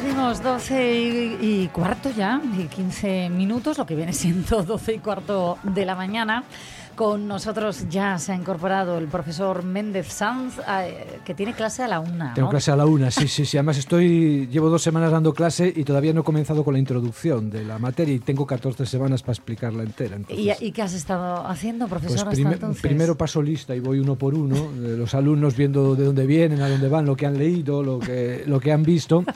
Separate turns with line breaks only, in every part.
Seguimos 12 y, y cuarto ya, y 15 minutos, lo que viene siendo 12 y cuarto de la mañana. Con nosotros ya se ha incorporado el profesor Méndez Sanz, eh, que tiene clase a la una.
Tengo clase a la una, sí, sí, sí. Además estoy, llevo dos semanas dando clase y todavía no he comenzado con la introducción de la materia y tengo 14 semanas para explicarla entera.
¿Y,
Entonces,
¿Y qué has estado haciendo,
pues
profesor, hasta
prime-
entonces?
primero paso lista y voy uno por uno, eh, los alumnos viendo de dónde vienen, a dónde van, lo que han leído, lo que, lo que han visto.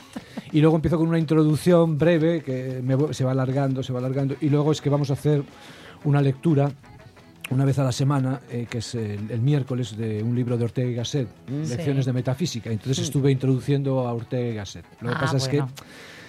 Y luego empiezo con una introducción breve que me se va alargando, se va alargando. Y luego es que vamos a hacer una lectura una vez a la semana, eh, que es el, el miércoles, de un libro de Ortega y Gasset, Lecciones
Sí.
de Metafísica. Entonces estuve introduciendo a Ortega y Gasset. Lo que
Ah,
pasa es que.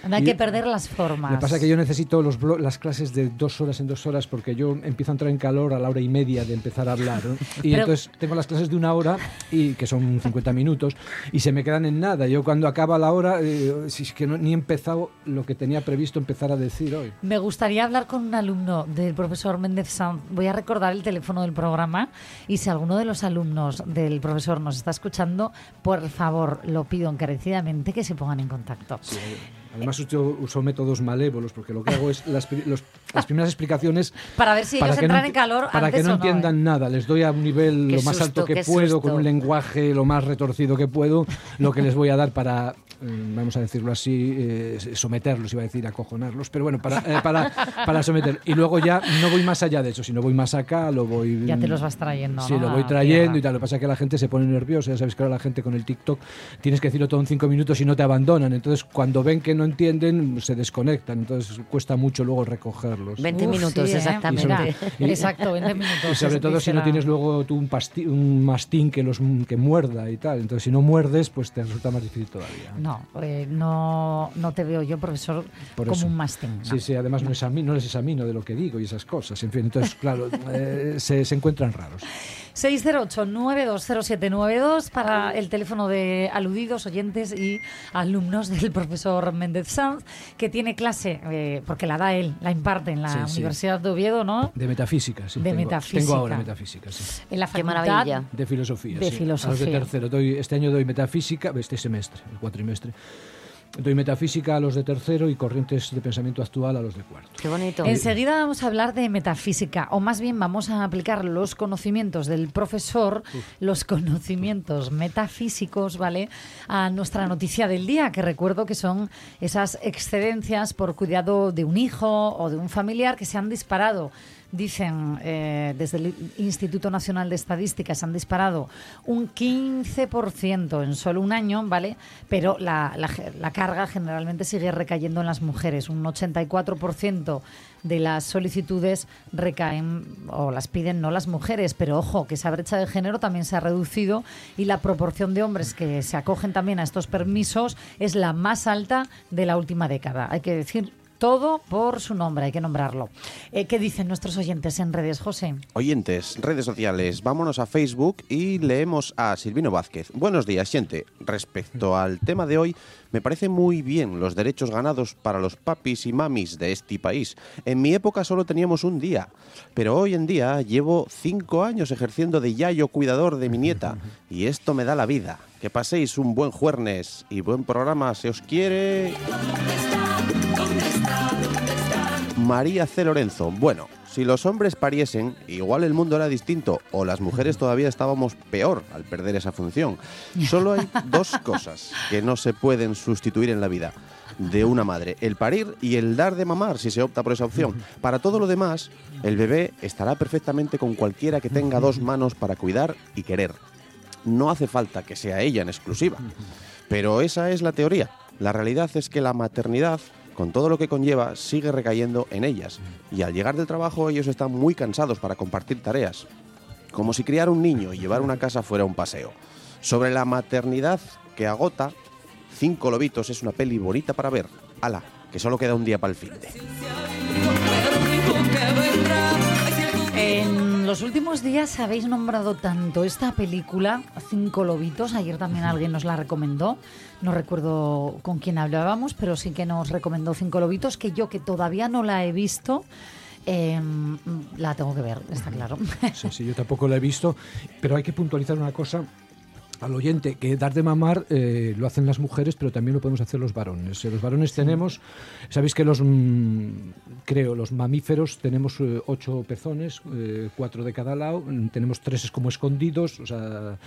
No hay
y-
que perder las formas.
me pasa que yo necesito los las clases de dos horas en dos horas porque yo empiezo a entrar en calor a la hora y media de empezar a hablar. ¿no? Y
Pero-
entonces tengo las clases de una hora, y que son 50 minutos, y se me quedan en nada. Yo cuando acaba la hora, eh, si es que no, ni he empezado lo que tenía previsto empezar a decir hoy.
Me gustaría hablar con un alumno del profesor Méndez Sanz. Voy a recordar el teléfono del programa y si alguno de los alumnos del profesor nos está escuchando, por favor, lo pido encarecidamente que se pongan en contacto.
Además uso, uso métodos malévolos porque lo que hago es las, los- las primeras explicaciones
Para ver si ellos
que no
entran en calor
para
antes
que no
o no,
entiendan
¿eh?
nada les doy a un nivel
Qué
lo más
susto,
alto que puedo con un lenguaje lo más retorcido que puedo lo que les voy a dar para vamos a decirlo así eh, someterlos iba a decir acojonarlos pero bueno para eh, para para someter y luego ya no voy más allá de eso sino voy más acá lo voy
Ya te los vas trayendo,
sí
¿no?
lo voy trayendo y tal lo que pasa es que la gente se pone nerviosa ya sabes que ahora la gente con el TikTok tienes que decirlo todo en cinco minutos y no te abandonan entonces cuando ven que no entienden se desconectan entonces cuesta mucho luego recogerlos
20
Uf,
minutos,
sí, ¿eh?
exactamente.
Y-
exacto, 20 minutos.
y sobre todo si no tienes luego tú un, pasti- un mastín que los que muerda y tal. Entonces, si no muerdes, pues te resulta más difícil todavía.
No, eh, no, no te veo yo, profesor,
Por
como
eso.
un mastín. no.
Sí, sí, además no, exami- no les examino de lo que digo y esas cosas. En fin, entonces, claro, eh, se, se encuentran raros.
608-920792 para el teléfono de aludidos, oyentes y alumnos del profesor Méndez Sanz, que tiene clase, eh, porque la da él, la imparte en la
Sí, sí.
Universidad de Oviedo, ¿no?
De metafísica, sí.
De
tengo,
metafísica.
Tengo ahora metafísica, sí.
En la
Qué
facultad.
maravilla.
De filosofía.
De
sí. A los
filosofía.
de tercero. Doy, este año doy metafísica, este semestre, el cuatrimestre. Doy metafísica a los de tercero y corrientes de pensamiento actual a los de cuarto.
Qué bonito.
Enseguida vamos a hablar de metafísica, o más bien vamos a aplicar los conocimientos del profesor, los conocimientos metafísicos, ¿vale? A nuestra noticia del día, que recuerdo que son esas excedencias por cuidado de un hijo o de un familiar que se han disparado. Dicen eh, desde el Instituto Nacional de Estadística se han disparado un 15% en solo un año, ¿vale? Pero la, la la carga generalmente sigue recayendo en las mujeres. Un 84% de las solicitudes recaen o las piden no las mujeres, pero ojo, que esa brecha de género también se ha reducido y la proporción de hombres que se acogen también a estos permisos es la más alta de la última década. Hay que decir todo por su nombre, hay que nombrarlo. Eh, ¿Qué dicen nuestros oyentes en redes, José?
Oyentes, redes sociales, vámonos a Facebook y leemos a Silvino Vázquez. Buenos días, gente. Respecto al tema de hoy, me parece muy bien los derechos ganados para los papis y mamis de este país. En mi época solo teníamos un día, pero hoy en día llevo cinco años ejerciendo de yayo cuidador de mi nieta y esto me da la vida. Que paséis un buen jueves y buen programa, se os quiere. María C. Lorenzo. Bueno, si los hombres pariesen, igual el mundo era distinto o las mujeres todavía estábamos peor al perder esa función. Solo hay dos cosas que no se pueden sustituir en la vida de una madre, el parir y el dar de mamar si se opta por esa opción. Para todo lo demás, el bebé estará perfectamente con cualquiera que tenga dos manos para cuidar y querer. No hace falta que sea ella en exclusiva. Pero esa es la teoría. La realidad es que la maternidad, con todo lo que conlleva, sigue recayendo en ellas. Y al llegar del trabajo ellos están muy cansados para compartir tareas. Como si criar un niño y llevar una casa fuera un paseo. Sobre la maternidad que agota, Cinco Lobitos es una peli bonita para ver. Ala, que solo queda un día para el fin de.
Los últimos días habéis nombrado tanto esta película, Cinco Lobitos, ayer también alguien nos la recomendó, no recuerdo con quién hablábamos, pero sí que nos recomendó Cinco Lobitos, que yo que todavía no la he visto, eh, la tengo que ver, está claro.
Sí, sí, yo tampoco la he visto, pero hay que puntualizar una cosa al oyente, que dar de mamar eh, lo hacen las mujeres, pero también lo podemos hacer los varones. Eh, Los varones tenemos, sabéis que los, mm, creo, los mamíferos tenemos eh, ocho pezones, eh, cuatro de cada lado, mm, tenemos tres como escondidos, o sea,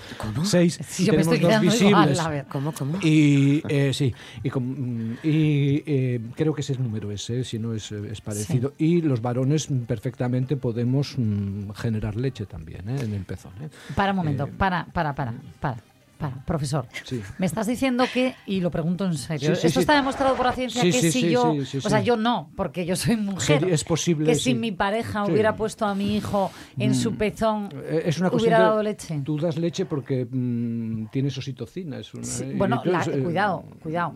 seis,
Sí,
y tenemos dos
igual,
visibles.
ver.
¿Cómo, cómo?
Y eh, sí, y, com- mm, y, eh, creo que ese es el número ese, si no es, es parecido. Y los varones perfectamente podemos mm, generar leche también eh, en el pezón.
Para un momento, para, para, para, para. Para, profesor,
Sí.
me estás diciendo que, y lo pregunto en serio,
Sí, sí,
esto está demostrado por la ciencia que
sí,
si yo, o sea, yo no, porque yo soy mujer,
es posible,
que si mi pareja hubiera puesto a mi hijo en su pezón,
Eh, Es una
hubiera dado leche.
Tú das leche porque mm, tienes oxitocina. Es una,
bueno, la-
eh,
cuidado, cuidado.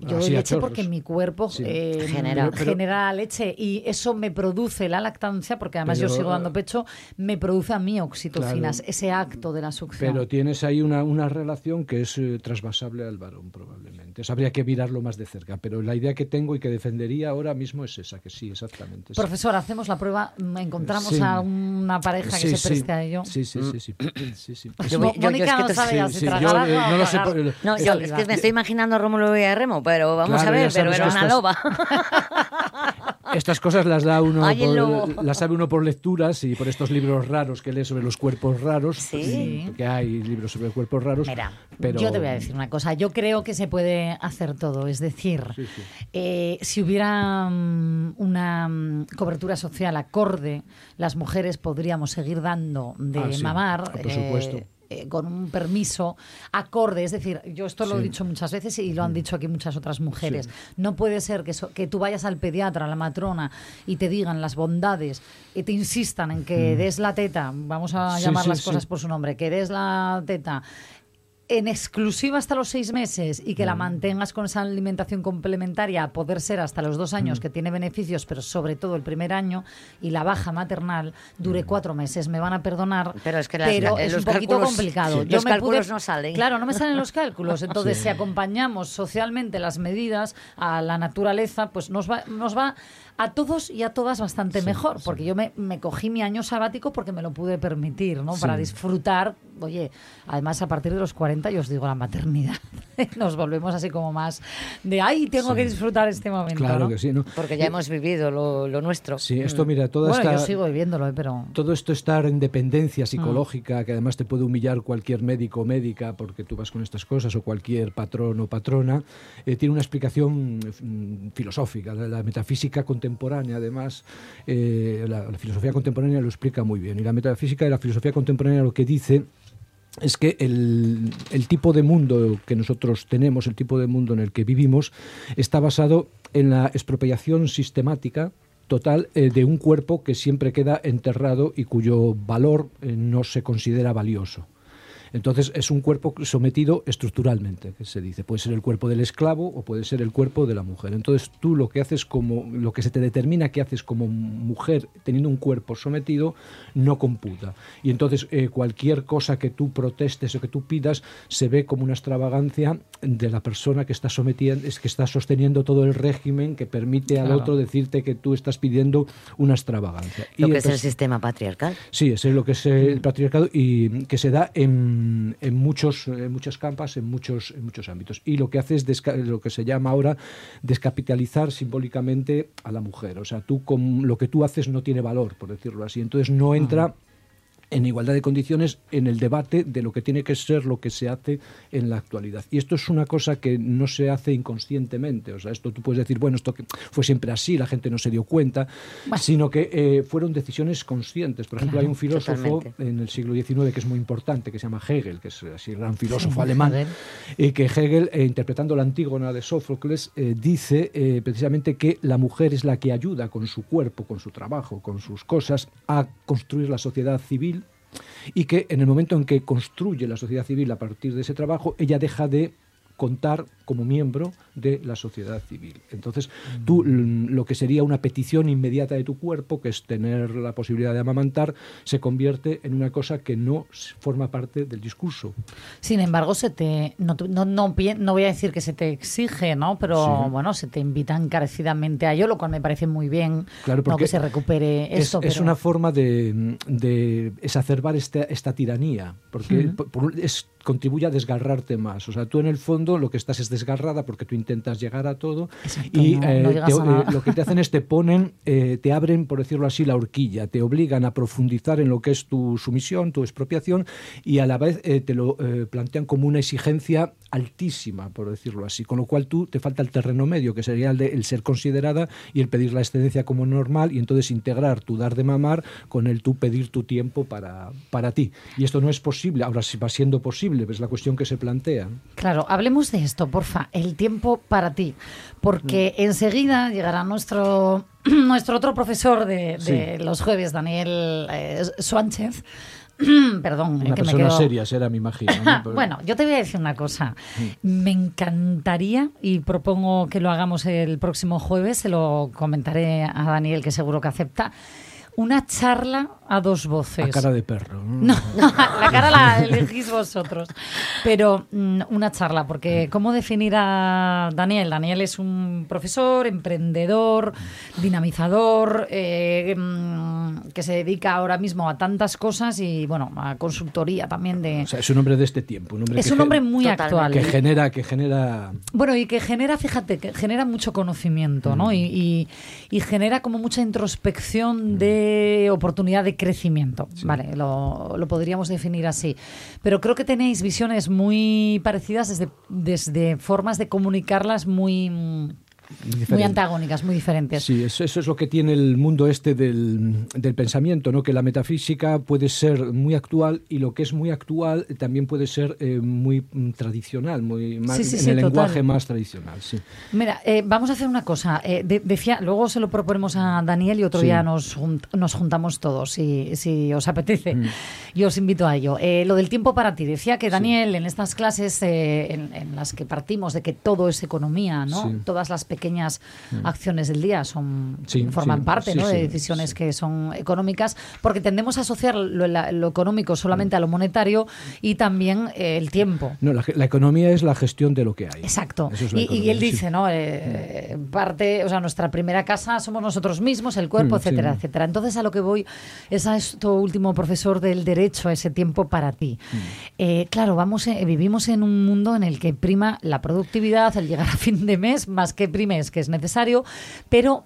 Yo doy leche
chorros.
porque mi cuerpo
Sí.
eh,
Genera.
Pero-
genera leche y eso me produce la lactancia, porque además yo sigo dando pecho, me produce a mí oxitocinas,
Claro.
ese acto de la succión.
Pero tienes ahí una, una relación que es eh, trasvasable al varón, probablemente. Eso habría que mirarlo más de cerca. Pero la idea que tengo y que defendería ahora mismo es esa, que sí, exactamente. sí.
Profesor, hacemos la prueba, mm, encontramos
Sí.
a una pareja que se
sí.
preste a ello.
Sí, sí, sí. sí, sí, sí.
Yo-
Mo-
yo- yo
Mónica
es que
no sabe ya
eh, no lo sé
No, yo es que me estoy imaginando a Rómulo y a Remo, pero vamos
Claro,
a ver, pero era una
estas-
loba.
Estas cosas las da uno,
Ay,
por- las sabe uno por lecturas y por estos libros raros que lee sobre los cuerpos raros.
Sí.
Porque hay libros sobre cuerpos raros.
Mira,
pero
yo te voy a decir una cosa. Yo creo que se puede hacer todo. Es decir,
Sí, sí.
eh, si hubiera mm, una mm, cobertura social acorde, las mujeres podríamos seguir dando de
Ah,
mamar.
por supuesto.
Eh, con un permiso acorde, es decir, yo esto lo he dicho muchas veces y lo han dicho aquí muchas otras mujeres. No puede ser que, so- que tú vayas al pediatra, a la matrona y te digan las bondades y te insistan en que des la teta, vamos a
Sí,
llamar las cosas por su nombre, que des la teta en exclusiva hasta los seis meses y que la mantengas con esa alimentación complementaria a poder ser hasta los dos años, que tiene beneficios, pero sobre todo el primer año, y la baja maternal dure cuatro meses. Me van a perdonar,
Pero es que las-
pero es
los
un poquito
cálculos-
complicado.
sí. Los
me
cálculos no salen.
Claro, no me salen los cálculos. Entonces, si acompañamos socialmente las medidas a la naturaleza, pues nos va, nos va a todos y a todas bastante mejor, porque yo me, me cogí mi año sabático porque me lo pude permitir, ¿no? Para disfrutar, oye, además a partir de los 40 yo os digo la maternidad, nos volvemos así como más de, ay, tengo que disfrutar este momento,
Claro
¿no?
que sí, ¿no?
Porque ya hemos vivido lo, lo nuestro.
Sí, esto, mira, toda
Bueno,
esta...
yo sigo viviéndolo, ¿eh? pero...
Todo esto estar en dependencia
Mm.
psicológica, que además te puede humillar cualquier médico o médica porque tú vas con estas cosas, o cualquier patrón o patrona, eh, tiene una explicación mm, filosófica. La, la metafísica contemporánea, además, eh, la, filosofía contemporánea lo explica muy bien. Y la metafísica y la filosofía contemporánea lo que dice es que el, el tipo de mundo que nosotros tenemos, el tipo de mundo en el que vivimos, está basado en la expropiación sistemática total eh, de un cuerpo que siempre queda enterrado y cuyo valor eh, no se considera valioso. Entonces es un cuerpo sometido estructuralmente, que se dice. Puede ser el cuerpo del esclavo o puede ser el cuerpo de la mujer. Entonces tú lo que haces como, lo que se te determina que haces como mujer teniendo un cuerpo sometido, no computa. Y entonces eh, cualquier cosa que tú protestes o que tú pidas se ve como una extravagancia de la persona que está sometiendo, es que está sosteniendo todo el régimen que permite al otro decirte que tú estás pidiendo una extravagancia.
Lo
Y
que es el sistema patriarcal.
Sí, es lo que es el patriarcado y que se da en, en muchos en muchas campas, en muchos en muchos ámbitos. Y lo que hace es lo que se llama ahora descapitalizar simbólicamente a la mujer. O sea, tú con lo que tú haces no tiene valor, por decirlo así. Entonces no entra en igualdad de condiciones en el debate de lo que tiene que ser lo que se hace en la actualidad. Y esto es una cosa que no se hace inconscientemente. O sea, esto tú puedes decir, bueno, esto fue siempre así, la gente no se dio cuenta, sino que eh, fueron decisiones conscientes. Por ejemplo, hay un filósofo
totalmente.
en el siglo XIX que es muy importante, que se llama Hegel, que es así el gran filósofo alemán,
Hegel.
y que Hegel, eh, interpretando la Antígona de Sófocles, eh, dice precisamente que la mujer es la que ayuda con su cuerpo, con su trabajo, con sus cosas, a construir la sociedad civil y que en el momento en que construye la sociedad civil a partir de ese trabajo, ella deja de contar como miembro de la sociedad civil. Entonces, tú mm, lo que sería una petición inmediata de tu cuerpo, que es tener la posibilidad de amamantar, se convierte en una cosa que no forma parte del discurso.
Sin embargo, se te no, no, no, no voy a decir que se te exige, ¿no? Pero
Sí.
bueno, se te invita encarecidamente a ello, lo cual me parece muy bien.
Claro,
no
porque
que se recupere
es,
esto.
es
pero-
una forma de, de exacerbar esta, esta tiranía, porque
Ujú.
por- por- es, contribuye a desgarrarte más. O sea, tú en el fondo lo que estás es desgarrada porque tú intentas llegar a todo
Exacto,
y
no-
eh,
no
te-
a
eh, lo que te hacen es te ponen, eh, te abren, por decirlo así, la horquilla, te obligan a profundizar en lo que es tu sumisión, tu expropiación y a la vez eh, te lo eh, plantean como una exigencia altísima, por decirlo así, con lo cual tú te falta el terreno medio, que sería el de el ser considerada y el pedir la excedencia como normal y entonces integrar tu dar de mamar con el tú pedir tu tiempo para, para ti. Y esto no es posible, ahora sí va siendo posible, es la cuestión que se plantea.
Claro, hablemos de esto, porfa. El tiempo para ti. Porque
Mm.
enseguida llegará nuestro, nuestro otro profesor de, de
Sí.
los jueves, Daniel eh, Suánchez. Perdón, eh, que me
persona
quedo...
seria será, me imagino. ¿no? Pero-
Bueno, yo te voy a decir una cosa.
Mm.
Me encantaría, y propongo que lo hagamos el próximo jueves, se lo comentaré a Daniel, que seguro que acepta, una charla a dos voces.
a cara de perro. ¿no?
La cara la elegís vosotros. Pero mm, una charla, porque ¿cómo definir a Daniel? Daniel es un profesor, emprendedor, dinamizador, eh, mm, que se dedica ahora mismo a tantas cosas y, bueno, a consultoría también de...
O sea, es un hombre de este tiempo. Un hombre
es
que
un hombre muy
Totalmente.
actual.
que genera, que genera
Bueno, y que genera, fíjate, que genera mucho conocimiento,
Mm.
¿no? Y, y- y genera como mucha introspección de oportunidad de crecimiento, ¿vale? Lo, lo podríamos definir así. Pero creo que tenéis visiones muy parecidas desde, desde formas de comunicarlas muy, muy antagónicas, muy diferentes.
Sí, eso, eso es lo que tiene el mundo este del, del pensamiento, ¿no? que la metafísica puede ser muy actual y lo que es muy actual también puede ser eh, muy mm, tradicional, muy más,
Sí, sí,
en
sí,
el
total.
lenguaje más tradicional. Sí.
Mira, eh, vamos a hacer una cosa. Eh, de- decía, luego se lo proponemos a Daniel y otro día nos, junt- nos juntamos todos, si, si os apetece.
Mm.
Yo os invito a ello. Eh, lo del tiempo para ti. Decía que Daniel, en estas clases eh, en, en las que partimos de que todo es economía, ¿no? Todas las pequeñas acciones del día son
Sí,
forman
sí,
parte
sí,
¿no? de decisiones que son económicas, porque tendemos a asociar lo, la- lo económico solamente a lo monetario y también eh, el tiempo.
No, la, economía es la gestión de lo que hay.
Exacto.
Es
Y, él dice, ¿no? Eh, parte, o sea, nuestra primera casa somos nosotros mismos, el cuerpo,
Mm,
etcétera, etcétera. Entonces, a lo que voy es a esto último, profesor del derecho, a ese tiempo para ti.
Mm.
Eh, claro, vamos, eh, vivimos en un mundo en el que prima la productividad, el llegar a fin de mes, más que prime es que es necesario, pero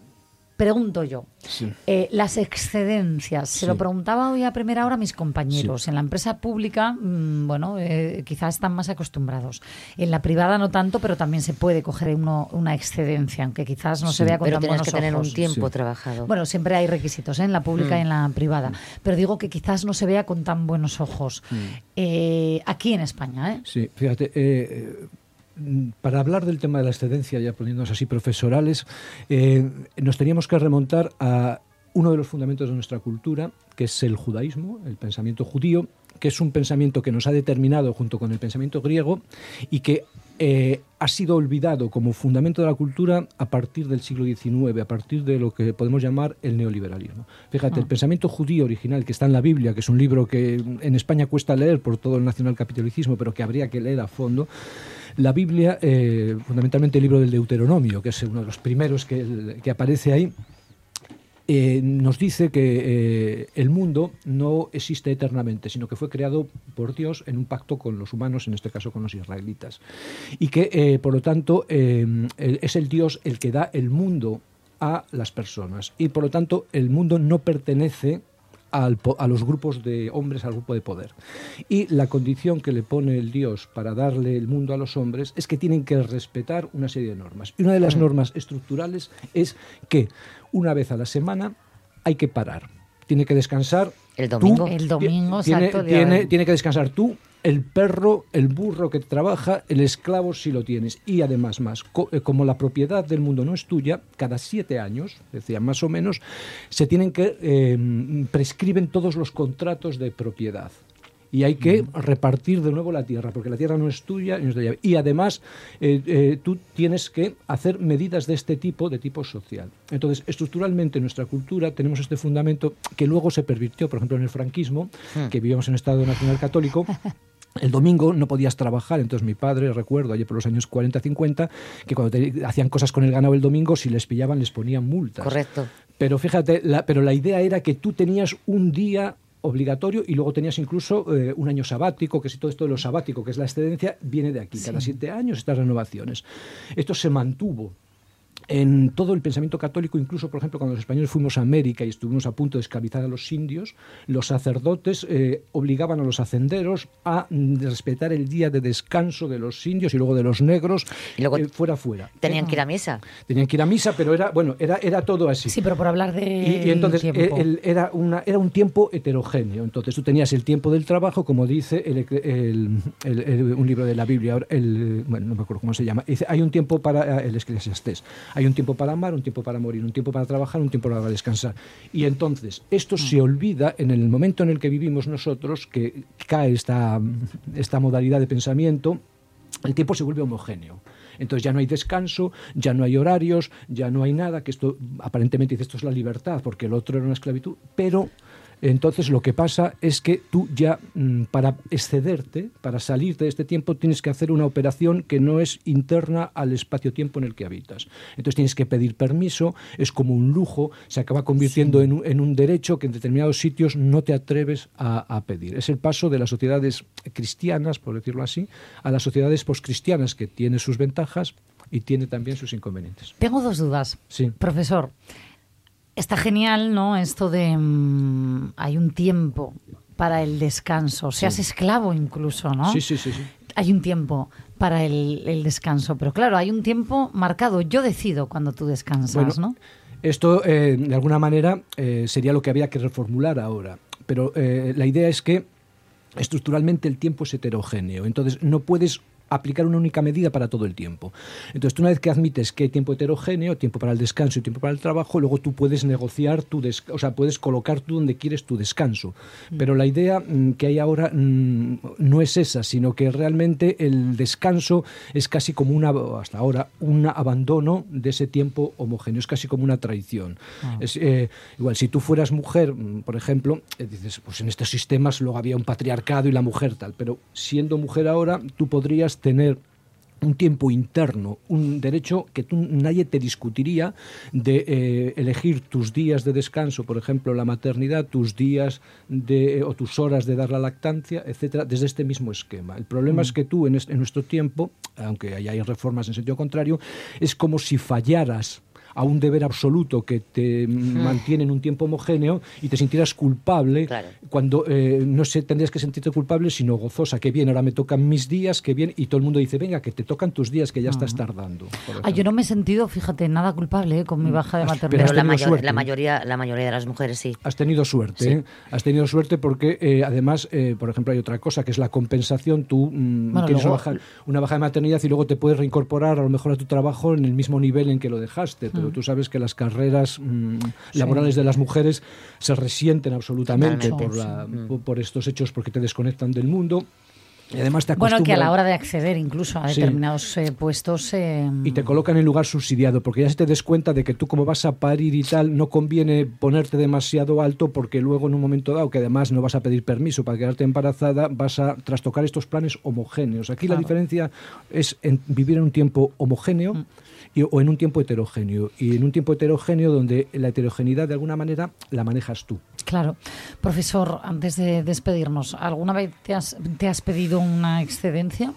pregunto yo,
Sí.
eh, las excedencias, se
Sí.
lo preguntaba hoy a primera hora a mis compañeros. En la empresa pública, mm, bueno, eh, quizás están más acostumbrados. En la privada no tanto, pero también se puede coger uno- una excedencia, aunque quizás no se vea con
Pero
tan
tienes
buenos
que tener
ojos.
un tiempo trabajado.
Bueno, siempre hay requisitos ¿eh? en la pública y en la privada, pero digo que quizás no se vea con tan buenos ojos. Aquí en España, ¿eh?
Sí, fíjate, mm, para hablar del tema de la excedencia, ya poniéndonos así profesorales, eh, nos teníamos que remontar a uno de los fundamentos de nuestra cultura, que es el judaísmo, el pensamiento judío, que es un pensamiento que nos ha determinado junto con el pensamiento griego y que eh, ha sido olvidado como fundamento de la cultura a partir del siglo XIX, a partir de lo que podemos llamar el neoliberalismo. Fíjate, el pensamiento judío original que está en la Biblia, que es un libro que en España cuesta leer por todo el nacionalcapitalismo, pero que habría que leer a fondo, la Biblia, eh, fundamentalmente el libro del Deuteronomio, que es uno de los primeros que, aparece ahí, eh, nos dice que eh, el mundo no existe eternamente, sino que fue creado por Dios en un pacto con los humanos, en este caso con los israelitas. Y que, por lo tanto, es el Dios el que da el mundo a las personas. Y, por lo tanto, el mundo no pertenece al po- a los grupos de hombres, al grupo de poder. Y la condición que le pone el Dios para darle el mundo a los hombres es que tienen que respetar una serie de normas. Y una de las normas estructurales es que una vez a la semana hay que parar. Tiene que descansar.
El
tú,
domingo.
El domingo,
tiene,
exacto,
tiene, tiene que descansar tú, el perro, el burro que trabaja, el esclavo si lo tienes. Y además más, co- eh, como la propiedad del mundo no es tuya, cada siete años, decía más o menos, se tienen que eh, prescriben todos los contratos de propiedad. y hay que repartir de nuevo la tierra, porque la tierra no es tuya y no es de ella. Y además, eh, eh, tú tienes que hacer medidas de este tipo, de tipo social. Entonces, estructuralmente en nuestra cultura tenemos este fundamento que luego se pervirtió, por ejemplo, en el franquismo, que vivíamos en Estado nacional católico. El domingo no podías trabajar, entonces mi padre, recuerdo, allí por los años 40-50, que cuando te- hacían cosas con el ganado el domingo, si les pillaban les ponían multas.
Correcto.
Pero fíjate, la, pero la idea era que tú tenías un día obligatorio y luego tenías incluso eh, un año sabático, que si todo esto de lo sabático, que es la excedencia, viene de aquí. Cada siete años estas renovaciones. Esto se mantuvo en todo el pensamiento católico, incluso, por ejemplo, cuando los españoles fuimos a América y estuvimos a punto de esclavizar a los indios, los sacerdotes eh, obligaban a los hacenderos a respetar el día de descanso de los indios y luego de los negros,
Y luego
eh, fuera fuera.
Tenían que ir a misa.
Tenían que ir a misa, pero era, bueno, era, era todo así.
Sí, pero por hablar de
Y, y entonces
tiempo.
el- era, una, era un tiempo heterogéneo. Entonces tú tenías el tiempo del trabajo, como dice el- el- el- el- un libro de la Biblia, el, bueno, no me acuerdo cómo se llama. Dice, hay un tiempo para eh, el Eclesiastés, hay un tiempo para amar, un tiempo para morir, un tiempo para trabajar, un tiempo para descansar. Y entonces esto se olvida en el momento en el que vivimos nosotros, que cae esta, esta modalidad de pensamiento, el tiempo se vuelve homogéneo. Entonces ya no hay descanso, ya no hay horarios, ya no hay nada, que esto aparentemente dice esto es la libertad, porque el otro era una esclavitud, pero entonces lo que pasa es que tú ya mm, para excederte, para salirte de este tiempo, tienes que hacer una operación que no es interna al espacio-tiempo en el que habitas. Entonces tienes que pedir permiso, es como un lujo, se acaba convirtiendo en, un, en un derecho que en determinados sitios no te atreves a, a pedir. Es el paso de las sociedades cristianas, por decirlo así, a las sociedades poscristianas, que tiene sus ventajas y tiene también sus inconvenientes.
Tengo dos dudas.
Sí.
Profesor, está genial, ¿no? Esto de mm, hay un tiempo para el descanso, seas esclavo incluso, ¿no?
Sí, sí, sí, sí.
Hay un tiempo para el, el descanso, pero claro, hay un tiempo marcado. Yo decido cuando tú descansas,
Bueno,
¿no?
Esto, eh, de alguna manera, eh, sería lo que había que reformular ahora. Pero eh, la idea es que estructuralmente el tiempo es heterogéneo. Entonces, no puedes aplicar una única medida para todo el tiempo. Entonces, tú una vez que admites que hay tiempo heterogéneo, tiempo para el descanso y tiempo para el trabajo, luego tú puedes negociar tu des o sea, puedes colocar tú donde quieres tu descanso. Pero la idea mm, que hay ahora mm, no es esa, sino que realmente el descanso es casi como una, hasta ahora, un abandono de ese tiempo homogéneo, es casi como una traición. Es, eh, igual, si tú fueras mujer, mm, por ejemplo, eh, dices, pues en estos sistemas luego había un patriarcado y la mujer tal, pero siendo mujer ahora, tú podrías tener un tiempo interno, un derecho que tú, nadie te discutiría de eh, elegir tus días de descanso, por ejemplo, la maternidad, tus días de, eh, o tus horas de dar la lactancia, etcétera, desde este mismo esquema. El problema es que tú en, este- en nuestro tiempo, aunque ahí hay reformas en sentido contrario, es como si fallaras a un deber absoluto que te mantiene en un tiempo homogéneo y te sintieras culpable
Claro.
cuando eh, no sé, tendrías que sentirte culpable, sino gozosa. Que bien, ahora me tocan mis días, que bien. Y todo el mundo dice, venga, que te tocan tus días, que ya estás tardando.
Ah, yo no me he sentido, fíjate, nada culpable ¿eh? con mi baja de maternidad.
pero
la, mayor- la, mayoría, la mayoría de las mujeres sí.
Has tenido suerte,
Sí.
¿eh? Has tenido suerte porque, eh, además, por ejemplo, hay otra cosa que es la compensación. Tú mm,
Bueno,
tienes
luego-
una, baja, una baja de maternidad y luego te puedes reincorporar a lo mejor a tu trabajo en el mismo nivel en que lo dejaste. Pero tú sabes que las carreras mm, laborales de las mujeres se resienten absolutamente
Totalmente,
por, la- por- por estos hechos porque te desconectan del mundo. Y además te
Bueno, que a la hora de acceder incluso a
Sí.
determinados eh, puestos... eh,
y te colocan en lugar subsidiado, porque ya se te des cuenta de que tú como vas a parir y tal, no conviene ponerte demasiado alto porque luego en un momento dado, que además no vas a pedir permiso para quedarte embarazada, vas a trastocar estos planes homogéneos. Aquí la diferencia es en vivir en un tiempo homogéneo
Mm.
Y- o en un tiempo heterogéneo. Y en un tiempo heterogéneo donde la heterogeneidad de alguna manera la manejas tú.
Claro. Profesor, antes de despedirnos, ¿alguna vez te has, te has pedido una excedencia?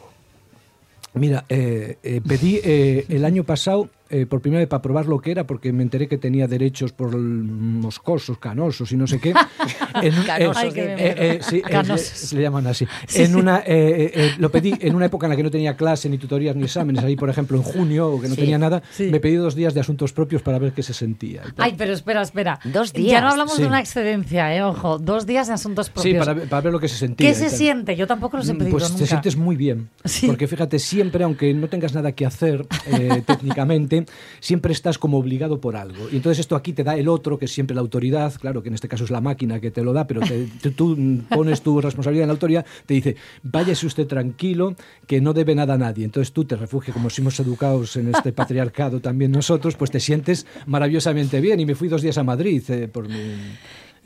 Mira, eh, eh, pedí eh, el año pasado eh, por primera vez para probar lo que era, porque me enteré que tenía derechos por el- moscosos, canosos y no sé qué. En
Canosos,
eh, sí, le, llaman así.
Sí,
en
sí.
una, eh, eh, eh, lo pedí en una época en la que no tenía clase, ni tutorías, ni exámenes. Ahí, por ejemplo, en junio, o que no
Sí.
tenía nada,
Sí.
me pedí dos días de asuntos propios para ver qué se sentía.
Ay, pero espera, espera.
Dos
Ya
días.
no hablamos
Sí.
de una excedencia, ¿eh? Ojo, dos días de asuntos
Sí,
propios.
para, ver- para ver lo que se sentía.
¿Qué se
tal.
siente? Yo tampoco los he
Mm,
pedido
Pues
nunca.
te sientes muy bien.
Sí.
Porque fíjate, siempre, aunque no tengas nada que hacer eh, técnicamente, siempre estás como obligado por algo. Y entonces esto aquí te da el otro, que es siempre la autoridad, claro, que en este caso es la máquina que te lo da, pero te- te- tú pones tu responsabilidad en la autoridad, te dice, váyase usted tranquilo, que no debe nada a nadie. Entonces tú te refugias, como somos educados en este patriarcado también nosotros, pues te sientes maravillosamente bien. Y me fui dos días a Madrid eh, por mi...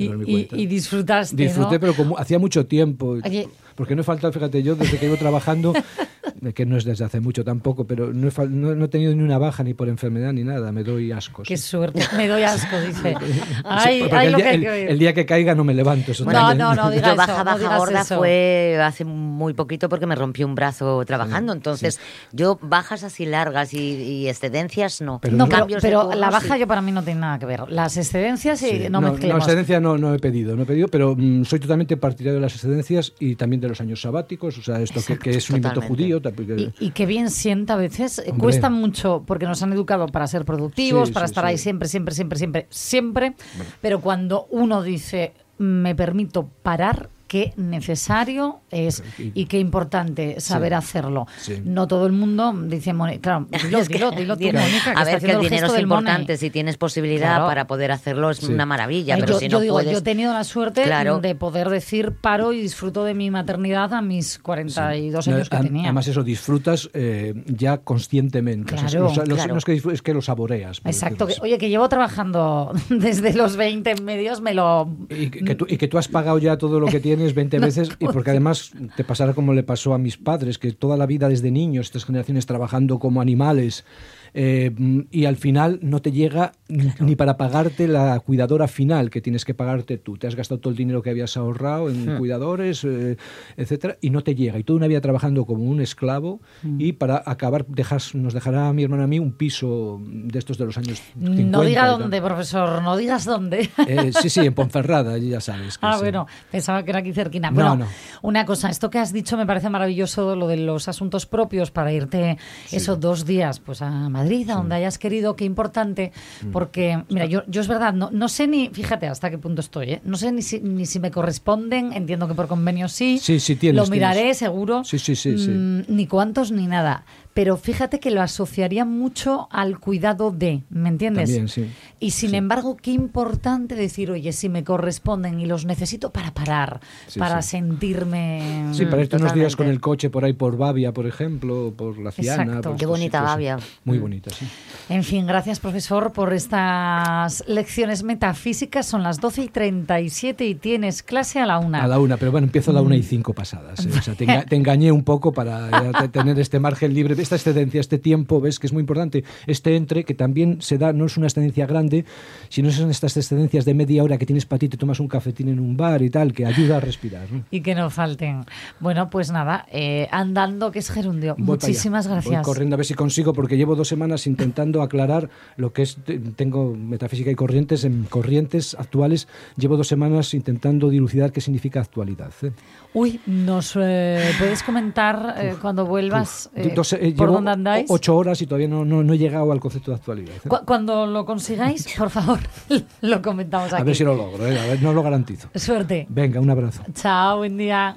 Y, disfrutaste,
Disfruté,
¿no?
pero como hacía mucho tiempo.
Oye.
Porque no he faltado, fíjate, yo desde que llevo trabajando, eh, que no es desde hace mucho tampoco, pero no he, fal- no, no he tenido ni una baja ni por enfermedad ni nada, me doy ascos.
Qué suerte. Me doy asco, dice. Ay, ay,
el,
lo
día,
que hay
el-
que oír.
el día que caiga no me levanto. Eso
No, no, no, diga
Yo
eso,
baja,
no
baja
digas
gorda
eso.
fue hace muy poquito porque me rompí un brazo trabajando. Entonces, yo bajas así largas y, y excedencias no.
Pero
No,
no-
pero,
Cambios de
pero la baja
sí.
yo para mí no tiene nada que ver. Las excedencias y
Sí.
no,
no,
mezclemos.
excedencia no, no he pedido, no he pedido, pero mm, soy totalmente partidario de las excedencias y también de los años sabáticos, o sea, esto que, que es un invento judío. que-
Y, y qué bien sienta a veces. eh,
Hombre.
Cuesta mucho porque nos han educado para ser productivos,
Sí,
para
sí,
estar
sí.
ahí siempre, siempre, siempre, siempre, siempre. Pero cuando uno dice, me permito parar, qué necesario es
Y-
qué importante saber hacerlo.
Sí.
No todo el mundo dice, claro, dilo,
Es que-
dilo, dilo tú,
Dilo.
Mónica, que
a ver, que el dinero es importante. Si tienes posibilidad
Claro.
para poder hacerlo, es
Sí.
una maravilla. Pero
yo,
si
yo
no
digo,
puedes.
yo he tenido la suerte
Claro.
de poder decir paro y disfruto de mi maternidad a mis 42
No,
años que tenía.
Además eso, disfrutas eh, ya conscientemente.
Claro,
o sea, los-
claro.
no es que disfrutes, es que lo saboreas.
Exacto. que- oye, que llevo trabajando desde los 20 en medios, me lo...
Y que, que tú, y que tú has pagado ya todo lo que tienes 20 veces, y porque además te pasará como le pasó a mis padres, que toda la vida desde niños, estas generaciones trabajando como animales, eh, y al final no te llega ni- ni para pagarte la cuidadora final que tienes que pagarte tú. Te has gastado todo el dinero que habías ahorrado en cuidadores, eh, etcétera, y no te llega. Y toda una vida trabajando como un esclavo, y para acabar dejas, nos dejará a mi hermana a mí un piso de estos de los años 50.
No diga dónde, profesor, no digas dónde.
Eh, sí, sí, en Ponferrada, ya sabes. que
Ah,
sí.
bueno, pensaba que era aquí cerquina.
No,
Bueno,
no.
una cosa, esto que has dicho me parece maravilloso, lo de los asuntos propios para irte esos dos días pues a Madrid, a donde hayas querido, qué importante,
Mm.
porque, mira, yo, yo es verdad, no, no sé ni, fíjate hasta qué punto estoy, ¿eh? no sé ni si, ni si me corresponden, entiendo que por convenio sí,
Sí, sí, tienes,
lo miraré
tienes.
seguro,
Sí, sí, sí, sí.
Mm, ni cuántos ni nada. Pero fíjate que lo asociaría mucho al cuidado de, ¿me entiendes?
También, sí.
Y sin embargo, qué importante decir, oye, si me corresponden y los necesito para parar,
Sí,
para
sí.
sentirme...
Sí, para irte unos días con el coche por ahí por Bavia, por ejemplo, o por la Ciana.
Exacto.
por
Qué
bonita
sitios,
Bavia.
Muy
Mm.
bonita, sí.
En fin, gracias profesor por estas lecciones metafísicas. Son las 12 y 37 y tienes clase a la una.
A la una, pero bueno, empiezo a la una
Mm.
y cinco pasadas. ¿eh? O sea, te, enga- te engañé un poco para tener este margen libre, esta excedencia, este tiempo, ves que es muy importante. Este entre, que también se da, no es una excedencia grande, sino son estas excedencias de media hora que tienes para ti, te tomas un cafetín en un bar y tal, que ayuda a respirar. ¿no?
Y que no falten. Bueno, pues nada, eh, andando que es gerundio.
Voy.
Muchísimas
Voy
gracias.
corriendo a ver si consigo, porque llevo dos semanas intentando aclarar lo que es. te- Tengo metafísica y corrientes en corrientes actuales. Llevo dos semanas intentando dilucidar qué significa actualidad. ¿eh?
Uy, ¿nos eh, puedes comentar cuando vuelvas
Dos-
por
llevo
dónde andáis?
Ocho horas y todavía no, no, no he llegado al concepto de actualidad. ¿eh?
Cu- Cuando lo consigáis, por favor, lo comentamos aquí.
A ver si lo logro, ¿eh? a ver, no lo garantizo.
Suerte.
Venga, un abrazo.
Chao, buen día.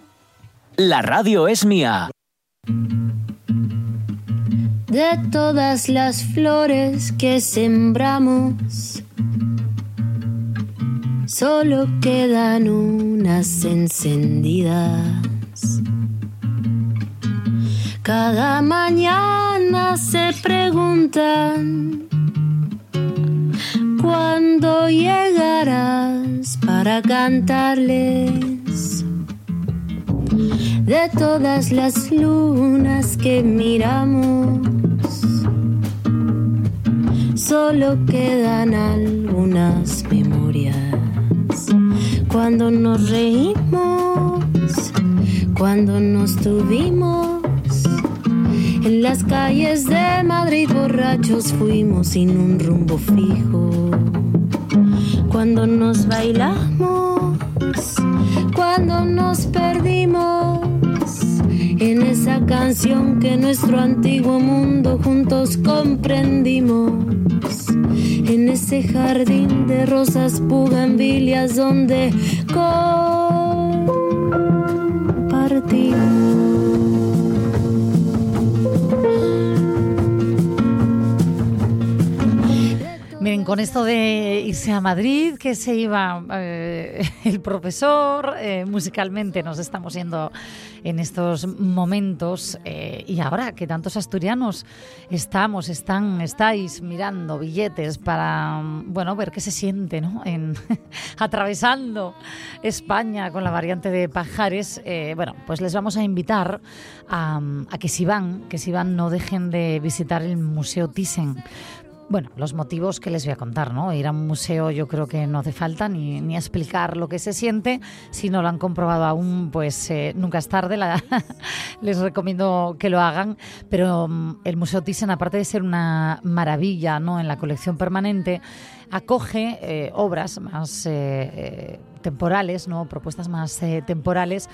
La radio es mía.
de todas las flores que sembramos. Solo quedan unas encendidas. Cada mañana se preguntan cuándo llegarás para cantarles de todas las lunas que miramos. Solo quedan algunas memorias. Cuando nos reímos, cuando nos tuvimos. En las calles de Madrid borrachos fuimos sin un rumbo fijo. Cuando nos bailamos, cuando nos perdimos en esa canción que nuestro antiguo mundo juntos comprendimos. En ese jardín de rosas bugambilias donde compartimos.
Fin, con esto de irse a Madrid, que se iba eh, el profesor, eh, musicalmente nos estamos yendo en estos momentos eh, y ahora que tantos asturianos estamos, están, estáis mirando billetes para, bueno, ver qué se siente, ¿no? En, atravesando España con la variante de Pajares, bueno, pues les vamos a invitar a, a que si van, que si van no dejen de visitar el Museo Thyssen bueno, los motivos que les voy a contar, ¿no? Ir a un museo yo creo que no hace falta ni, ni explicar lo que se siente. Si no lo han comprobado aún, pues eh, nunca es tarde. les recomiendo que lo hagan. Pero mm, el Museo Thyssen, aparte de ser una maravilla, ¿no? En la colección permanente, acoge eh, obras más eh, temporales, ¿no? Propuestas más temporales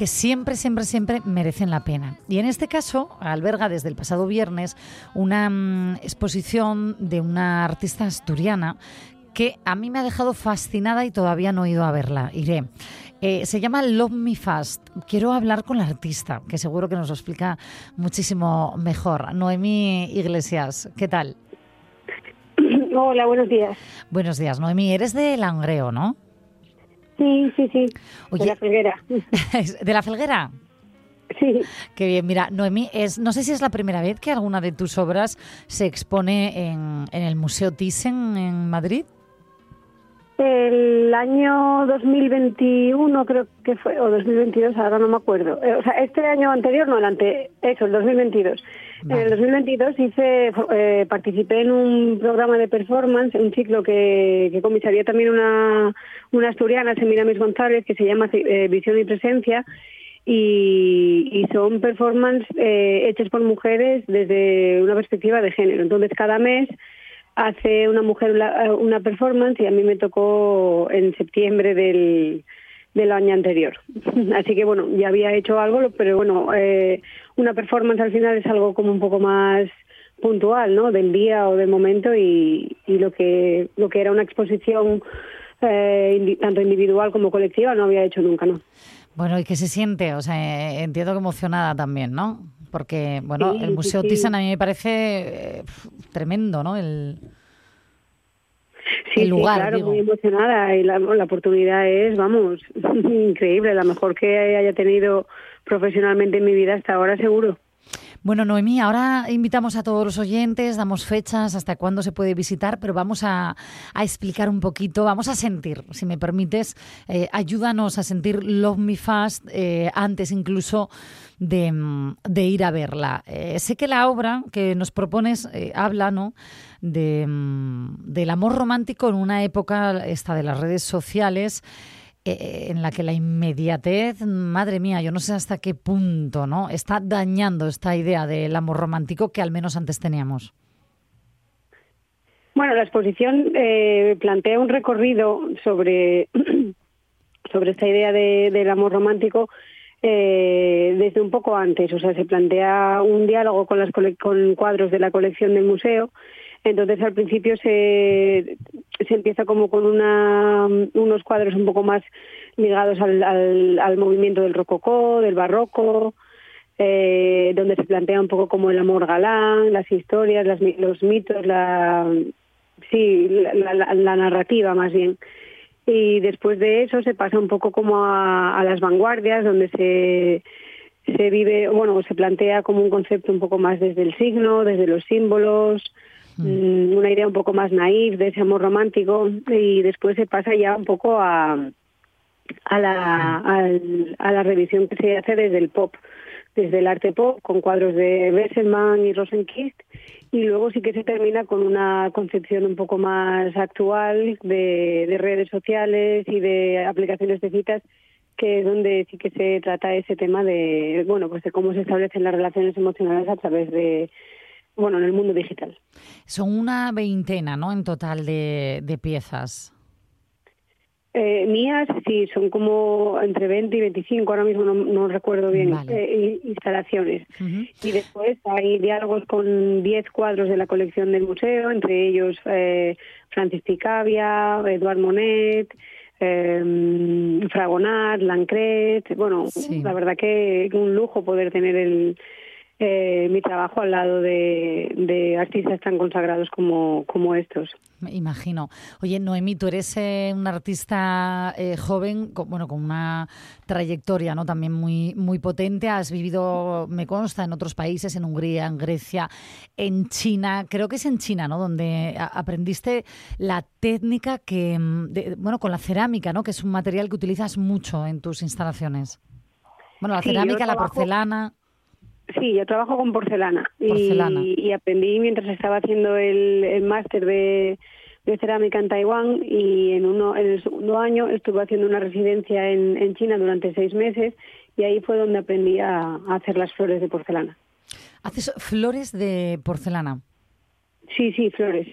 que siempre, siempre, siempre merecen la pena. Y en este caso alberga desde el pasado viernes una mm, exposición de una artista asturiana que a mí me ha dejado fascinada y todavía no he ido a verla. Iré. Eh, se llama Love Me Fast. Quiero hablar con la artista, que seguro que nos lo explica muchísimo mejor. Noemí Iglesias, ¿qué tal?
Hola, buenos días.
Buenos días, Noemí. Eres de Langreo, ¿no?
Sí, sí, sí. de la Felguera.
¿De la Felguera?
Sí.
Qué bien. Mira, Noemí, es, no sé si es la primera vez que alguna de tus obras se expone en, en el Museo Thyssen en Madrid.
El año 2021 creo que fue, o 2022, ahora no me acuerdo. Eh, o sea, este año anterior, no, el ante, eso, el 2022. En el 2022 hice, eh, participé en un programa de performance, un ciclo que, que comisaría también una, una asturiana, Semiramis González, que se llama eh, Visión y Presencia, y, y son performance eh, hechas por mujeres desde una perspectiva de género. Entonces, cada mes hace una mujer una performance y a mí me tocó en septiembre del, del año anterior. Así que bueno, ya había hecho algo, pero bueno, eh, una performance al final es algo como un poco más puntual, ¿no? Del día o del momento y, y lo que lo que era una exposición eh, tanto individual como colectiva no había hecho nunca, ¿no?
Bueno, ¿y qué se siente? O sea, eh, entiendo que emocionada también, ¿no? Porque, bueno, el Museo Thyssen a mí me parece eh, tremendo, ¿no? El,
sí, lugar. Sí, claro, muy emocionada y la, la oportunidad es, vamos, increíble, la mejor que haya tenido profesionalmente en mi vida hasta ahora, seguro.
Bueno, Noemí, ahora invitamos a todos los oyentes, damos fechas hasta cuándo se puede visitar, pero vamos a, explicar un poquito, vamos a sentir, si me permites, eh, ayúdanos a sentir Love Me Fast eh, antes incluso de, ir a verla. Eh, sé que la obra que nos propones habla ¿no? de, del amor romántico en una época, esta de las redes sociales, en la que la inmediatez, madre mía, yo no sé hasta qué punto, ¿no? Está dañando esta idea del amor romántico que al menos antes teníamos.
Bueno, la exposición eh, plantea un recorrido sobre, sobre esta idea de, del amor romántico eh, desde un poco antes. O sea, se plantea un diálogo con, las con cuadros de la colección del museo entonces al principio se, se empieza como con una, unos cuadros un poco más ligados al, al, movimiento del rococó, del barroco, eh, donde se plantea un poco como el amor galán, las historias, las, los mitos, la, sí, la, la, narrativa más bien. Y después de eso se pasa un poco como a, a las vanguardias, donde se se vive, bueno, se plantea como un concepto un poco más desde el signo, desde los símbolos, Mm, una idea un poco más naif de ese amor romántico y después se pasa ya un poco a, a, la, a, la revisión que se hace desde el pop, desde el arte pop con cuadros de Besselman y Rosenquist y luego sí que se termina con una concepción un poco más actual de, de redes sociales y de aplicaciones de citas que es donde sí que se trata ese tema de bueno pues de cómo se establecen las relaciones emocionales a través de bueno, en el mundo digital.
Son una veintena, ¿no? En total de, de piezas.
Eh, mías, sí, son como entre 20 y 25, ahora mismo no, recuerdo bien, eh, instalaciones. Y después hay diálogos con 10 cuadros de la colección del museo, entre ellos eh, Francis Picabia, Eduard Monet, eh, Fragonard, Lancret. Bueno, la verdad que un lujo poder tener el, eh, mi trabajo al lado de, de artistas tan consagrados como, como estos.
Me imagino. Oye, Noemí, tú eres eh, una artista eh, joven, con, bueno, con una trayectoria ¿no? también muy, muy potente. Has vivido, me consta, en otros países, en Hungría, en Grecia, en China. Creo que es en China, ¿no? Donde aprendiste la técnica que, mm, de- bueno, con la cerámica, ¿no? Que es un material que utilizas mucho en tus instalaciones. Bueno, la
Sí,
cerámica, la porcelana.
Sí, yo trabajo con porcelana, y- aprendí mientras estaba haciendo el, el máster de, de cerámica en Taiwán y en, uno, en el segundo año estuve haciendo una residencia en, en China durante seis meses y ahí fue donde aprendí a, a hacer las flores de porcelana.
Haces flores de porcelana.
Sí, sí, flores.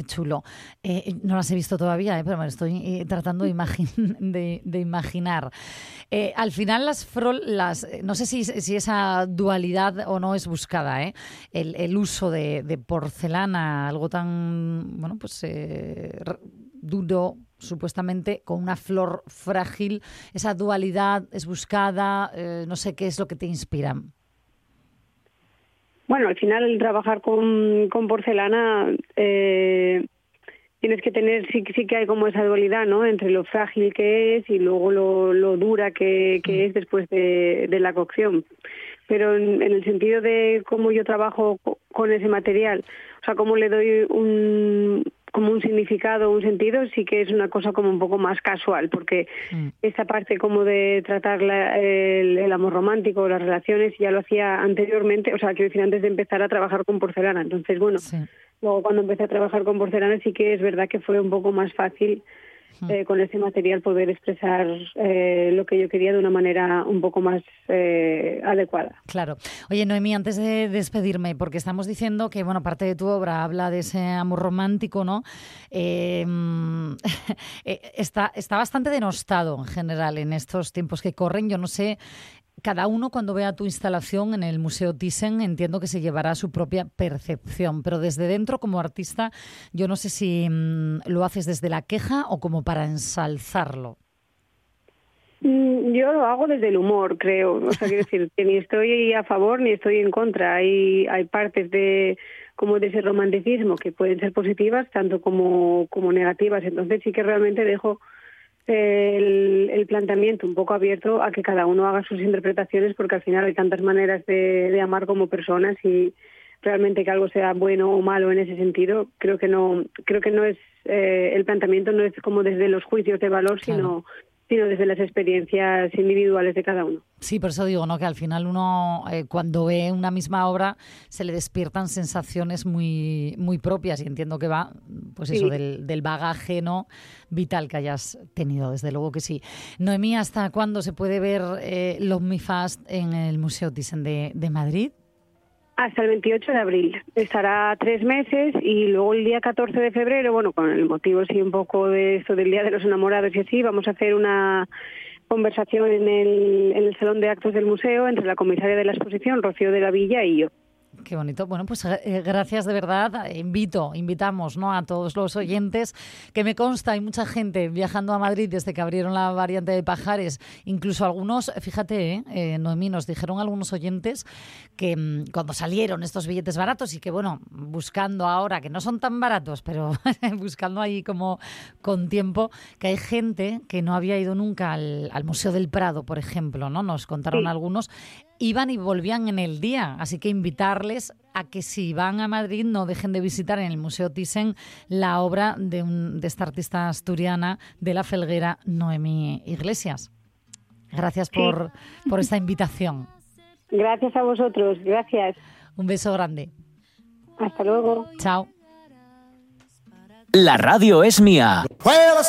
Qué chulo. Eh, no las he visto todavía, eh, pero me estoy eh, tratando de, imagin- de, de imaginar. Eh, al final, las, las eh, no sé si, esa dualidad o no es buscada, ¿eh? el, uso de, de porcelana, algo tan bueno, pues eh, duro, supuestamente, con una flor frágil, esa dualidad es buscada, eh, no sé qué es lo que te inspira.
Bueno, al final el trabajar con, con porcelana eh, tienes que tener, sí, sí que hay como esa dualidad, ¿no? Entre lo frágil que es y luego lo, lo dura que, que es después de, de la cocción. Pero en, en el sentido de cómo yo trabajo co- con ese material, o sea, cómo le doy un como un significado, un sentido, sí que es una cosa como un poco más casual, porque
Mm.
esta parte como de tratar la- el, el amor romántico, las relaciones, ya lo hacía anteriormente, o sea, quiero decir, antes de empezar a trabajar con porcelana. Entonces, bueno,
Sí.
luego cuando empecé a trabajar con porcelana sí que es verdad que fue un poco más fácil eh, con ese material poder expresar eh, lo que yo quería de una manera un poco más eh, adecuada.
Claro. Oye, Noemí, antes de despedirme, porque estamos diciendo que, bueno, parte de tu obra habla de ese amor romántico, ¿no? Eh, está, está bastante denostado en general en estos tiempos que corren. Yo no sé, cada uno cuando vea tu instalación en el Museo Thyssen entiendo que se llevará su propia percepción, pero desde dentro como artista yo no sé si mm, lo haces desde la queja o como para ensalzarlo.
Mm, Yo lo hago desde el humor, creo. O sea, quiero decir que ni estoy a favor ni estoy en contra. Hay, hay partes de como de ese romanticismo que pueden ser positivas tanto como, como negativas. Entonces sí que realmente dejo eh, el, el planteamiento un poco abierto a que cada uno haga sus interpretaciones porque al final hay tantas maneras de, amar como personas y realmente que algo sea bueno o malo en ese sentido creo que no creo que no es eh, el planteamiento no es como desde los juicios de valor sino sino desde las experiencias individuales de cada uno.
Sí, por eso digo, ¿no? Que al final uno, eh, cuando ve una misma obra, se le despiertan sensaciones muy, muy propias y entiendo que va, pues
Sí.
eso, del, del bagaje, ¿no? Vital que hayas tenido, desde luego que sí. Noemí, ¿hasta cuándo se puede ver eh, Love Me Fast en el Museo Thyssen de, de Madrid?
Hasta el 28 de abril. Estará tres meses y luego el día 14 de febrero, bueno, con el motivo sí un poco de esto del Día de los Enamorados y así, vamos a hacer una conversación en el, en el Salón de Actos del Museo entre la comisaria de la exposición, Rocío de la Villa, y yo.
Qué bonito. Bueno, pues eh, gracias de verdad. Eh, Invito, invitamos ¿no? a todos los oyentes, que me consta, hay mucha gente viajando a Madrid desde que abrieron la variante de Pajares. Incluso algunos, fíjate, eh, eh, Noemí, nos dijeron algunos oyentes que mm, cuando salieron estos billetes baratos y que, bueno, buscando ahora, que no son tan baratos, pero buscando ahí como con tiempo, que hay gente que no había ido nunca al, al Museo del Prado, por ejemplo, ¿no? Nos contaron
Sí.
algunos iban y volvían en el día. Así que invitarles a que si van a Madrid no dejen de visitar en el Museo Thyssen la obra de, un, de esta artista asturiana de la felguera Noemí Iglesias. Gracias
Sí.
por, por esta invitación.
Gracias a vosotros, gracias.
Un beso grande.
Hasta luego.
Chao.
La radio es mía.
Well,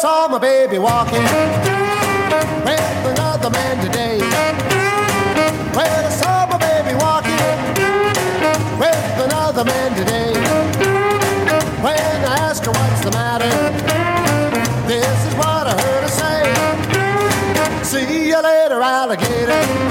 Well, I saw my baby walking with another man today. When I asked her what's the matter, this is what I heard her say. See you later, alligator.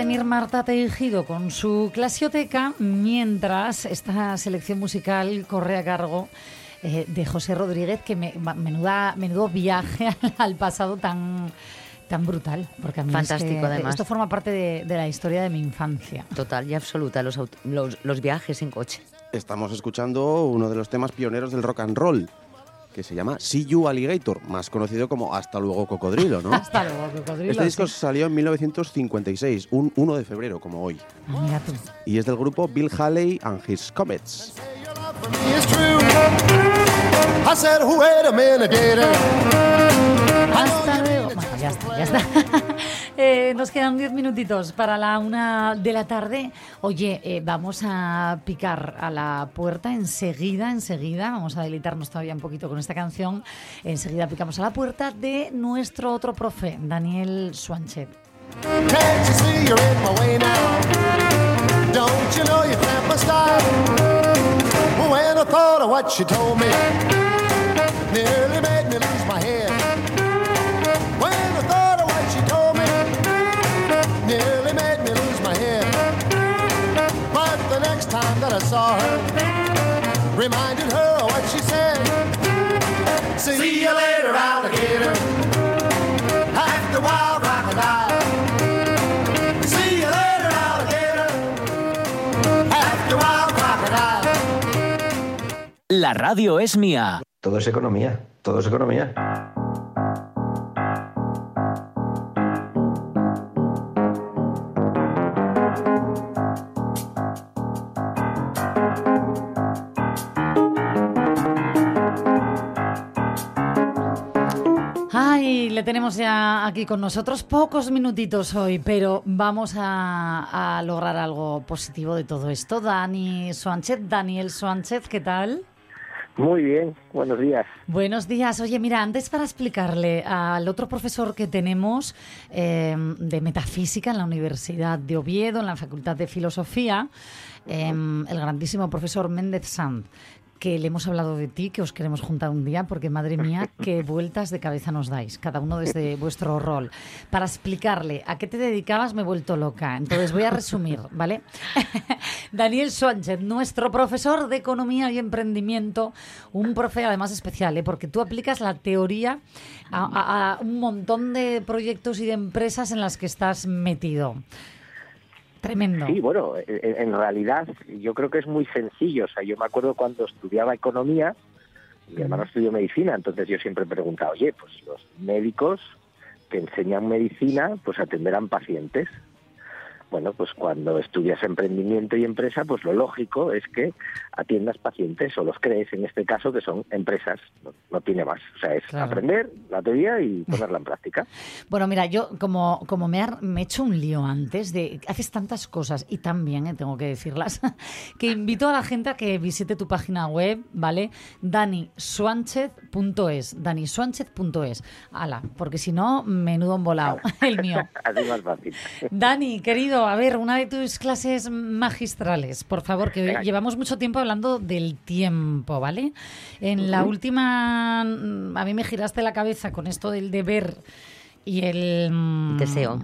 Venir Marta Tejido con su clasioteca, mientras esta selección musical corre a cargo eh, de José Rodríguez, que me, menuda, menudo viaje al, pasado tan, tan brutal. Porque a mí es
Fantástico,
que
además.
Esto forma parte de, de la historia de mi infancia.
Total y absoluta, los, los, los viajes en coche.
Estamos escuchando uno de los temas pioneros del rock and roll, que se llama See You Alligator, más conocido como Hasta luego Cocodrilo, ¿no?
Hasta luego, cocodrilo.
Este disco
sí.
salió en 1956, un 1 de febrero, como hoy.
Ah, Mira tú.
Y es del grupo Bill Haley and His Comets.
Hasta luego. Ya está. Eh, nos quedan 10 minutitos para la una de la tarde. Oye, eh, vamos a picar a la puerta enseguida, enseguida. Vamos a deleitarnos todavía un poquito con esta canción. Enseguida picamos a la puerta de nuestro otro profe, Daniel Suánchez.
Time that I saw her, reminded her of what she said. See you later, alligator. After wild crocodile. See you later, alligator. After wild crocodile.
La radio es mía.
Todo es economía, todo es economía.
Aquí con nosotros pocos minutitos hoy, pero vamos a, a lograr algo positivo de todo esto. Dani Suánchez, Daniel Suánchez, ¿qué tal?
Muy bien, buenos días.
Buenos días. Oye, mira, antes para explicarle al otro profesor que tenemos eh, de metafísica en la Universidad de Oviedo, en la Facultad de Filosofía, eh, el grandísimo profesor Méndez Sanz, que le hemos hablado de ti, que os queremos juntar un día, porque madre mía, qué vueltas de cabeza nos dais, cada uno desde vuestro rol. Para explicarle a qué te dedicabas me he vuelto loca. Entonces voy a resumir, ¿vale? Daniel Sánchez, nuestro profesor de Economía y Emprendimiento, un profe además especial, ¿eh? porque tú aplicas la teoría a, a- a un montón de proyectos y de empresas en las que estás metido. Tremendo.
Sí, bueno, en, en realidad yo creo que es muy sencillo. O sea, yo me acuerdo cuando estudiaba economía, mi hermano estudió medicina, entonces yo siempre preguntaba, oye, pues los médicos que enseñan medicina, pues atenderán pacientes. Bueno, pues cuando estudias emprendimiento y empresa, pues lo lógico es que atiendas pacientes o los crees, en este caso, que son empresas. No, no tiene más. O sea, es
Claro.
aprender la teoría y ponerla en práctica.
Bueno, mira, yo como, como me, ha- me he hecho un lío antes de... Haces tantas cosas y también, eh, tengo que decirlas, que invito a la gente a que visite tu página web, ¿vale? danisuánchez.es, danisuánchez.es. Ala, porque si no, menudo embolado, el mío.
Así más fácil.
Dani, querido, a ver, una de tus clases magistrales, por favor, que llevamos mucho tiempo hablando del tiempo, ¿vale? En la última, mm, a mí me giraste la cabeza con esto del deber y el... mm,
Deseo.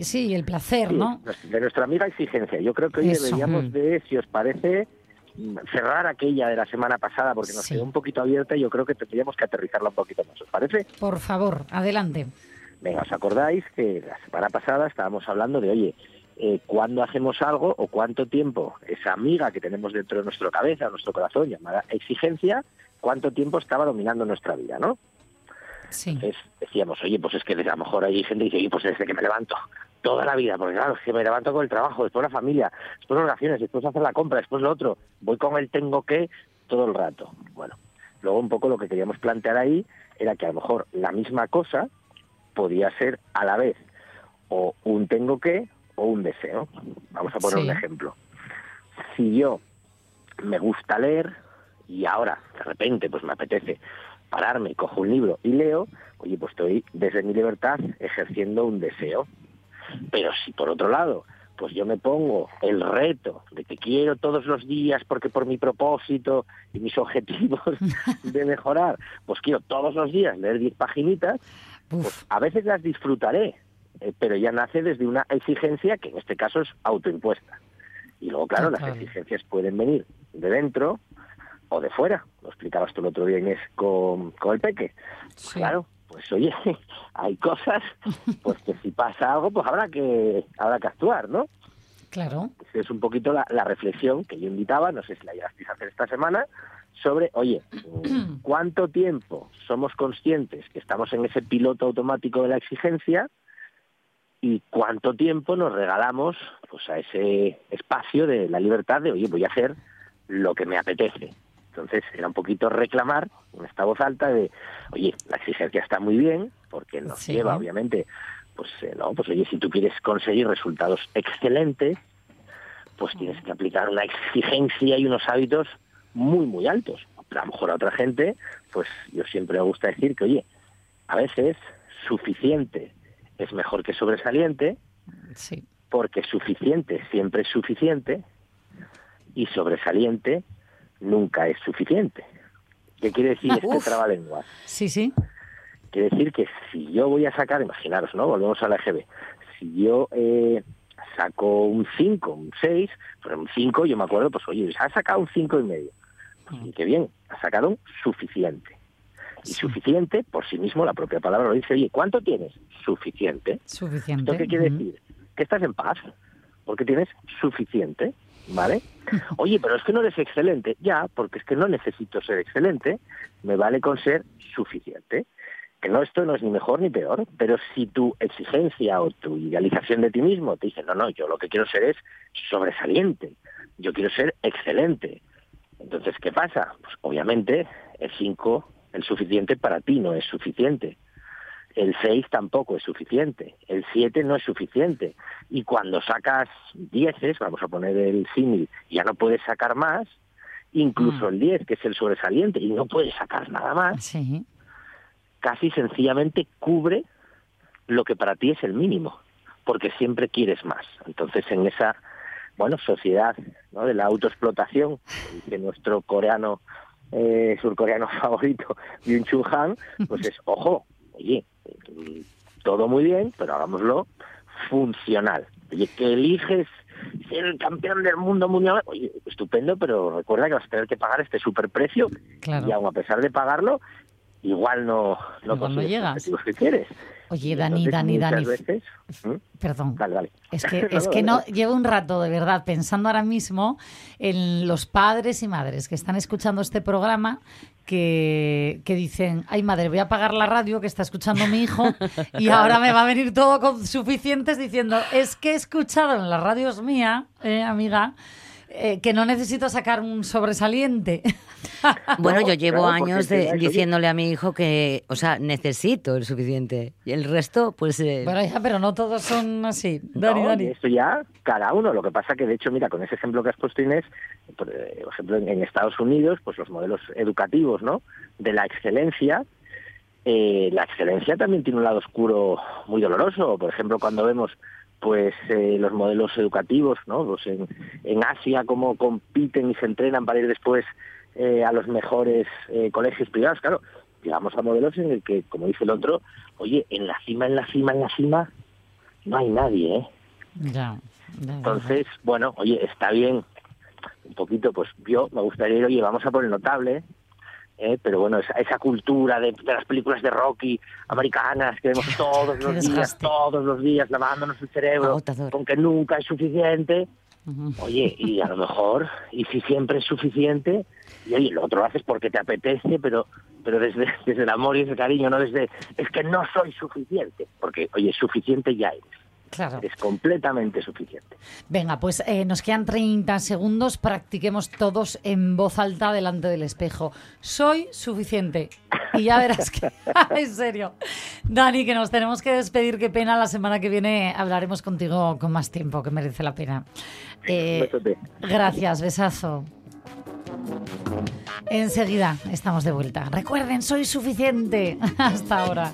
Sí, el placer,
Sí,
¿no?
De nuestra amiga exigencia. Yo creo que hoy
Eso.
deberíamos
Mm.
de, si os parece, cerrar aquella de la semana pasada porque nos
Sí.
quedó un poquito abierta y yo creo que tendríamos que aterrizarla un poquito más. ¿Os parece?
Por favor, adelante.
Venga, ¿os acordáis que la semana pasada estábamos hablando de, oye, eh, cuándo hacemos algo o cuánto tiempo esa amiga que tenemos dentro de nuestra cabeza, nuestro corazón, llamada exigencia, cuánto tiempo estaba dominando nuestra vida, ¿no?
Sí.
Entonces decíamos, oye, pues es que a lo mejor hay gente que dice, oye, pues desde que me levanto, toda la vida, porque claro, es que me levanto con el trabajo, después la familia, después las oraciones, después hacer la compra, después lo otro, voy con el tengo que todo el rato. Bueno, luego un poco lo que queríamos plantear ahí era que a lo mejor la misma cosa podía ser a la vez o un tengo que o un deseo. Vamos a poner
Sí.
un ejemplo. Si yo me gusta leer y ahora de repente pues me apetece pararme, cojo un libro y leo, oye, pues estoy desde mi libertad ejerciendo un deseo. Pero si por otro lado, pues yo me pongo el reto de que quiero todos los días, porque por mi propósito y mis objetivos de mejorar, pues quiero todos los días leer 10 paginitas, pues a veces las disfrutaré, eh, pero ya nace desde una exigencia que en este caso es autoimpuesta. Y luego, claro, las exigencias pueden venir de dentro o de fuera. Lo explicabas tú el otro día, Inés, con, con el peque.
Sí.
Claro, pues oye, hay cosas, pues que si pasa algo, pues habrá que, habrá que actuar, ¿no?
Claro.
Es un poquito la, la reflexión que yo invitaba, no sé si la llegasteis a hacer esta semana, sobre, oye, ¿cuánto tiempo somos conscientes que estamos en ese piloto automático de la exigencia y cuánto tiempo nos regalamos pues a ese espacio de la libertad de, oye, voy a hacer lo que me apetece? Entonces era un poquito reclamar en esta voz alta de, oye, la exigencia está muy bien porque nos
Sí.
lleva, obviamente, pues eh, no, pues oye, si tú quieres conseguir resultados excelentes, pues tienes que aplicar una exigencia y unos hábitos muy, muy altos. A lo mejor a otra gente, pues yo siempre me gusta decir que, oye, a veces suficiente es mejor que sobresaliente,
Sí.
porque suficiente siempre es suficiente y sobresaliente nunca es suficiente. ¿Qué quiere decir este trabalenguas?
Sí, sí.
Quiere decir que si yo voy a sacar, imaginaros, ¿no? Volvemos a la EGB. Si yo eh, saco un 5, un 6, pero un 5 yo me acuerdo, pues oye, ha sacado un 5 y medio. Pues, y qué bien, ha sacado un suficiente. Y suficiente, por sí mismo, la propia palabra lo dice, oye, ¿cuánto tienes? Suficiente.
Suficiente.
¿Esto qué quiere decir? Que estás en paz, porque tienes suficiente, ¿vale? Oye, pero es que no eres excelente. Ya, porque es que no necesito ser excelente, me vale con ser suficiente. Que no, esto no es ni mejor ni peor, pero si tu exigencia o tu idealización de ti mismo te dice, no, no, yo lo que quiero ser es sobresaliente, yo quiero ser excelente. Entonces, ¿qué pasa? Pues obviamente el 5, el suficiente para ti no es suficiente. El 6 tampoco es suficiente, el 7 no es suficiente. Y cuando sacas 10, vamos a poner el símil, ya no puedes sacar más, incluso el 10, que es el sobresaliente, y no puedes sacar nada más,
Sí.
casi sencillamente cubre lo que para ti es el mínimo, porque siempre quieres más. Entonces, en esa, bueno, sociedad ¿no? de la autoexplotación, que nuestro coreano, eh, surcoreano favorito, Byung Chul Han, pues es, ojo, oye, todo muy bien, pero hagámoslo funcional. Oye, que eliges ser el campeón del mundo mundial, oye, estupendo, pero recuerda que vas a tener que pagar este superprecio
Claro.
y aun a pesar de pagarlo, igual no, no
Igual no llegas.
que quieres.
Oye, Dani,
entonces,
Dani, Dani.
veces- ¿Mm?
Perdón.
Dale, dale.
Es que,
No,
es que no, llevo un rato de verdad pensando ahora mismo en los padres y madres que están escuchando este programa que, que dicen, ay madre, voy a apagar la radio que está escuchando mi hijo y ahora me va a venir todo con suficientes diciendo, es que he escuchado en las radios mía, eh, amiga, eh, que no necesito sacar un sobresaliente.
Bueno,
No,
yo llevo
claro,
años de- diciéndole a mi hijo que, o sea, necesito el suficiente. Y el resto, pues... eh,
Bueno, ya, pero no todos son así. Dani,
No,
Dani.
y esto ya cada uno. Lo que pasa que, de hecho, mira, con ese ejemplo que has puesto, Inés, por eh, ejemplo, en, en Estados Unidos, pues los modelos educativos, ¿no? De la excelencia, eh, la excelencia también tiene un lado oscuro muy doloroso. Por ejemplo, cuando vemos pues eh, los modelos educativos, ¿no? Pues en, en Asia cómo compiten y se entrenan para ir después eh, a los mejores eh, colegios privados, claro, llegamos a modelos en el que, como dice el otro, oye, en la cima, en la cima, en la cima, no hay nadie, ¿eh?
Ya.
Entonces, bueno, oye, está bien, un poquito, pues yo me gustaría ir, oye, vamos a por el notable, ¿eh? pero bueno, esa, esa cultura de, de las películas de Rocky americanas que vemos todos los días, todos los días, lavándonos el cerebro,
Agotador.
con que nunca es suficiente. Oye, y a lo mejor, y si siempre es suficiente, y oye, lo otro lo haces porque te apetece, pero pero desde, desde el amor y ese cariño, no desde, es que no soy suficiente, porque, oye, suficiente ya eres.
Claro.
Es completamente suficiente.
Venga, pues eh, nos quedan 30 segundos. Practiquemos todos en voz alta delante del espejo. Soy suficiente. Y ya verás que. en serio. Dani, que nos tenemos que despedir. Qué pena. La semana que viene hablaremos contigo con más tiempo, que merece la pena. Eh, gracias, besazo. Enseguida estamos de vuelta. Recuerden, soy suficiente. Hasta ahora.